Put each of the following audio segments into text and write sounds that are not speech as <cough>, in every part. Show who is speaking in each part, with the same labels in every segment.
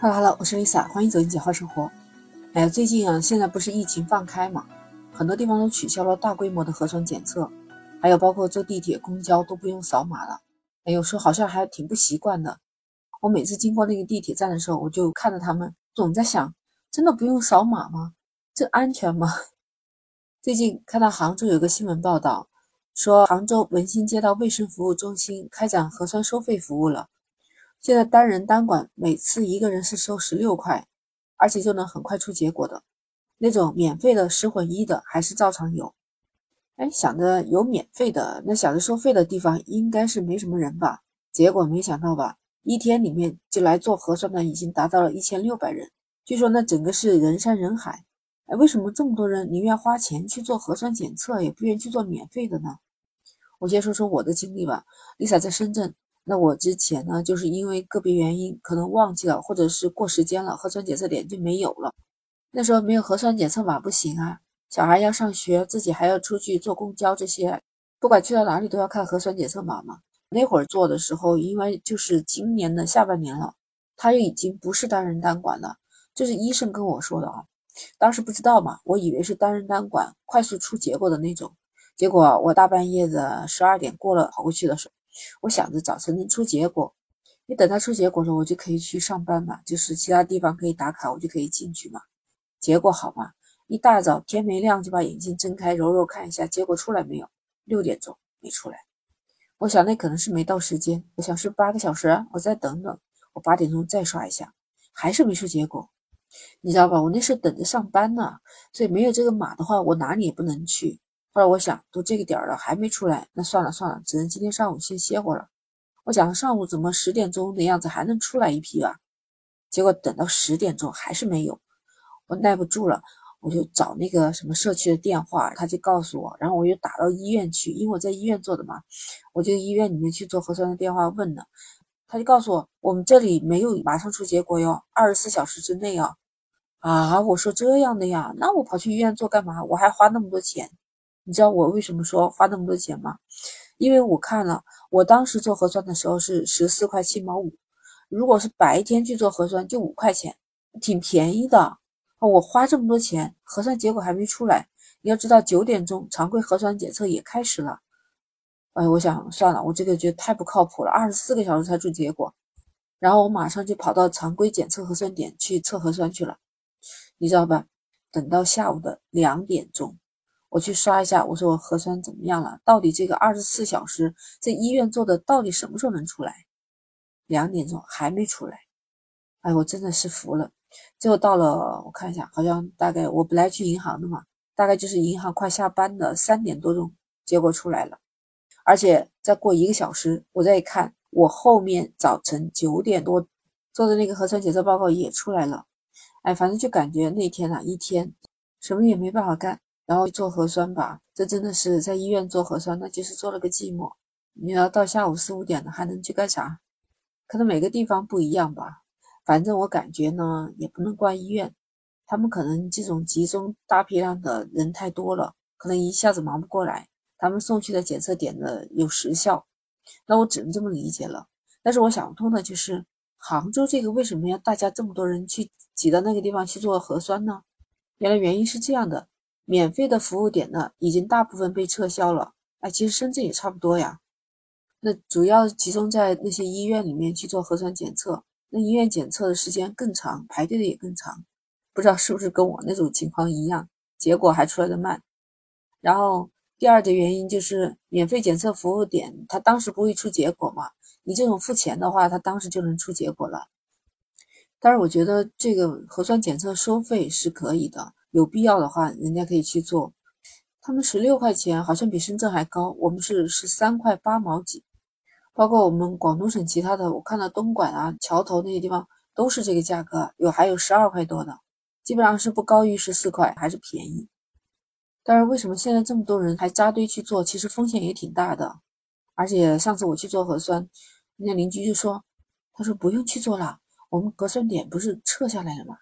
Speaker 1: 哈喽哈喽，我是 Lisa，欢迎走进简化生活。哎呀，最近啊，现在不是疫情放开嘛，很多地方都取消了大规模的核酸检测，还有包括坐地铁、公交都不用扫码了。哎，有时候好像还挺不习惯的。我每次经过那个地铁站的时候，我就看着他们，总在想，真的不用扫码吗？这安全吗？<laughs> 最近看到杭州有个新闻报道，说杭州文心街道卫生服务中心开展核酸收费服务了。现在单人单管，每次一个人是收十六块，而且就能很快出结果的。那种免费的十混一的还是照常有。哎，想着有免费的，那想着收费的地方应该是没什么人吧？结果没想到吧，一天里面就来做核酸的已经达到了一千六百人。据说那整个是人山人海。哎，为什么这么多人宁愿花钱去做核酸检测，也不愿去做免费的呢？我先说说我的经历吧。Lisa 在深圳。那我之前呢，就是因为个别原因可能忘记了，或者是过时间了，核酸检测点就没有了。那时候没有核酸检测码不行啊，小孩要上学，自己还要出去坐公交，这些不管去到哪里都要看核酸检测码嘛。那会儿做的时候，因为就是今年的下半年了，他又已经不是单人单管了，这是医生跟我说的啊。当时不知道嘛，我以为是单人单管，快速出结果的那种。结果我大半夜的十二点过了跑过去的时候。我想着早晨能出结果，你等他出结果了，我就可以去上班嘛，就是其他地方可以打卡，我就可以进去嘛。结果好嘛，一大早天没亮就把眼睛睁开，揉揉看一下结果出来没有，六点钟没出来。我想那可能是没到时间，我想是八个小时，我再等等。我八点钟再刷一下，还是没出结果。你知道吧？我那时候等着上班呢，所以没有这个码的话，我哪里也不能去。后来我想，都这个点了还没出来，那算了算了，只能今天上午先歇会了。我想上午怎么十点钟的样子还能出来一批啊？结果等到十点钟还是没有，我耐不住了，我就找那个什么社区的电话，他就告诉我，然后我又打到医院去，因为我在医院做的嘛，我就医院里面去做核酸的电话问了，他就告诉我，我们这里没有马上出结果哟，二十四小时之内啊。啊，我说这样的呀，那我跑去医院做干嘛？我还花那么多钱。你知道我为什么说花那么多钱吗？因为我看了，我当时做核酸的时候是十四块七毛五，如果是白天去做核酸就五块钱，挺便宜的。我花这么多钱，核酸结果还没出来。你要知道，九点钟常规核酸检测也开始了。哎，我想算了，我这个觉得太不靠谱了，二十四个小时才出结果。然后我马上就跑到常规检测核酸点去测核酸去了，你知道吧？等到下午的两点钟。我去刷一下，我说我核酸怎么样了？到底这个二十四小时在医院做的，到底什么时候能出来？两点钟还没出来，哎，我真的是服了。最后到了，我看一下，好像大概我本来去银行的嘛，大概就是银行快下班的三点多钟，结果出来了。而且再过一个小时，我再一看，我后面早晨九点多做的那个核酸检测报告也出来了。哎，反正就感觉那天啊，一天什么也没办法干。然后做核酸吧，这真的是在医院做核酸，那就是做了个寂寞。你要到下午四五点了，还能去干啥？可能每个地方不一样吧。反正我感觉呢，也不能怪医院，他们可能这种集中大批量的人太多了，可能一下子忙不过来。他们送去的检测点呢有时效，那我只能这么理解了。但是我想不通的就是，杭州这个为什么要大家这么多人去挤到那个地方去做核酸呢？原来原因是这样的。免费的服务点呢，已经大部分被撤销了。哎，其实深圳也差不多呀。那主要集中在那些医院里面去做核酸检测，那医院检测的时间更长，排队的也更长。不知道是不是跟我那种情况一样，结果还出来的慢。然后第二的原因就是免费检测服务点，他当时不会出结果嘛？你这种付钱的话，他当时就能出结果了。但是我觉得这个核酸检测收费是可以的。有必要的话，人家可以去做。他们十六块钱，好像比深圳还高。我们是十三块八毛几，包括我们广东省其他的，我看到东莞啊、桥头那些地方都是这个价格，有还有十二块多的，基本上是不高于十四块，还是便宜。但是为什么现在这么多人还扎堆去做？其实风险也挺大的。而且上次我去做核酸，人家邻居就说：“他说不用去做了，我们核酸点不是撤下来了吗？”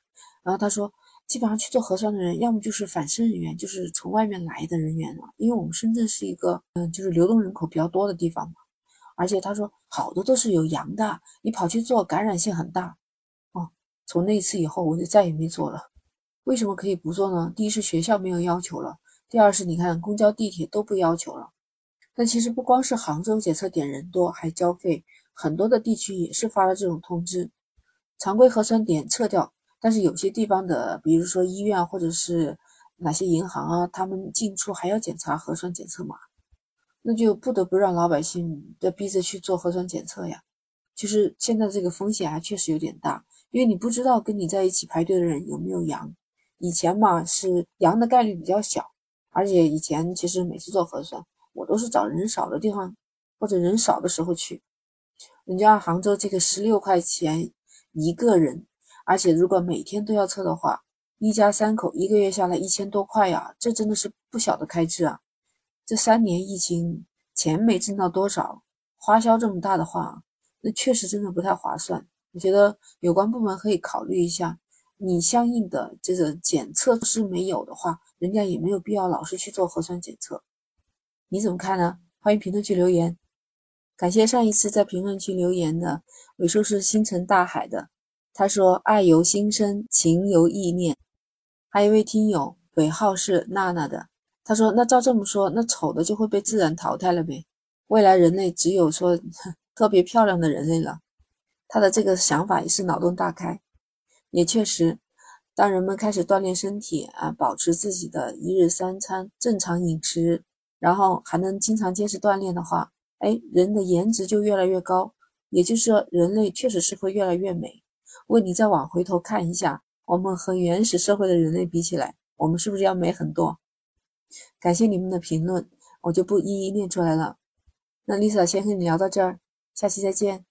Speaker 1: 然后他说。基本上去做核酸的人，要么就是返生人员，就是从外面来的人员了。因为我们深圳是一个，嗯，就是流动人口比较多的地方嘛。而且他说好多都是有阳的，你跑去做，感染性很大。哦，从那一次以后，我就再也没做了。为什么可以不做呢？第一是学校没有要求了，第二是你看公交、地铁都不要求了。但其实不光是杭州检测点人多还交费，很多的地区也是发了这种通知，常规核酸点撤掉，但是有些地方的，比如说医院或者是哪些银行啊，他们进出还要检查核酸检测码，那就不得不让老百姓的逼着去做核酸检测呀。就是现在这个风险还确实有点大，因为你不知道跟你在一起排队的人有没有阳。以前嘛是阳的概率比较小，而且以前其实每次做核酸，我都是找人少的地方或者人少的时候去。人家杭州这个十六块钱一个人，而且如果每天都要测的话，一家三口一个月下来一千多块呀，这真的是不小的开支啊！这三年疫情钱没挣到多少，花销这么大的话，那确实真的不太划算。我觉得有关部门可以考虑一下。你相应的这个检测是没有的话，人家也没有必要老是去做核酸检测。你怎么看呢？欢迎评论区留言。感谢上一次在评论区留言的尾数是星辰大海的，他说爱由心生，情由意念。还有一位听友尾号是娜娜的，他说那照这么说，那丑的就会被自然淘汰了呗？未来人类只有说 <laughs> 特别漂亮的人类了。他的这个想法也是脑洞大开。也确实，当人们开始锻炼身体啊，保持自己的一日三餐正常饮食，然后还能经常坚持锻炼的话，哎，人的颜值就越来越高。也就是说，人类确实是会越来越美。问你再往回头看一下，我们和原始社会的人类比起来，我们是不是要美很多？感谢你们的评论，我就不一一念出来了。那 Lisa 先和你聊到这儿，下期再见。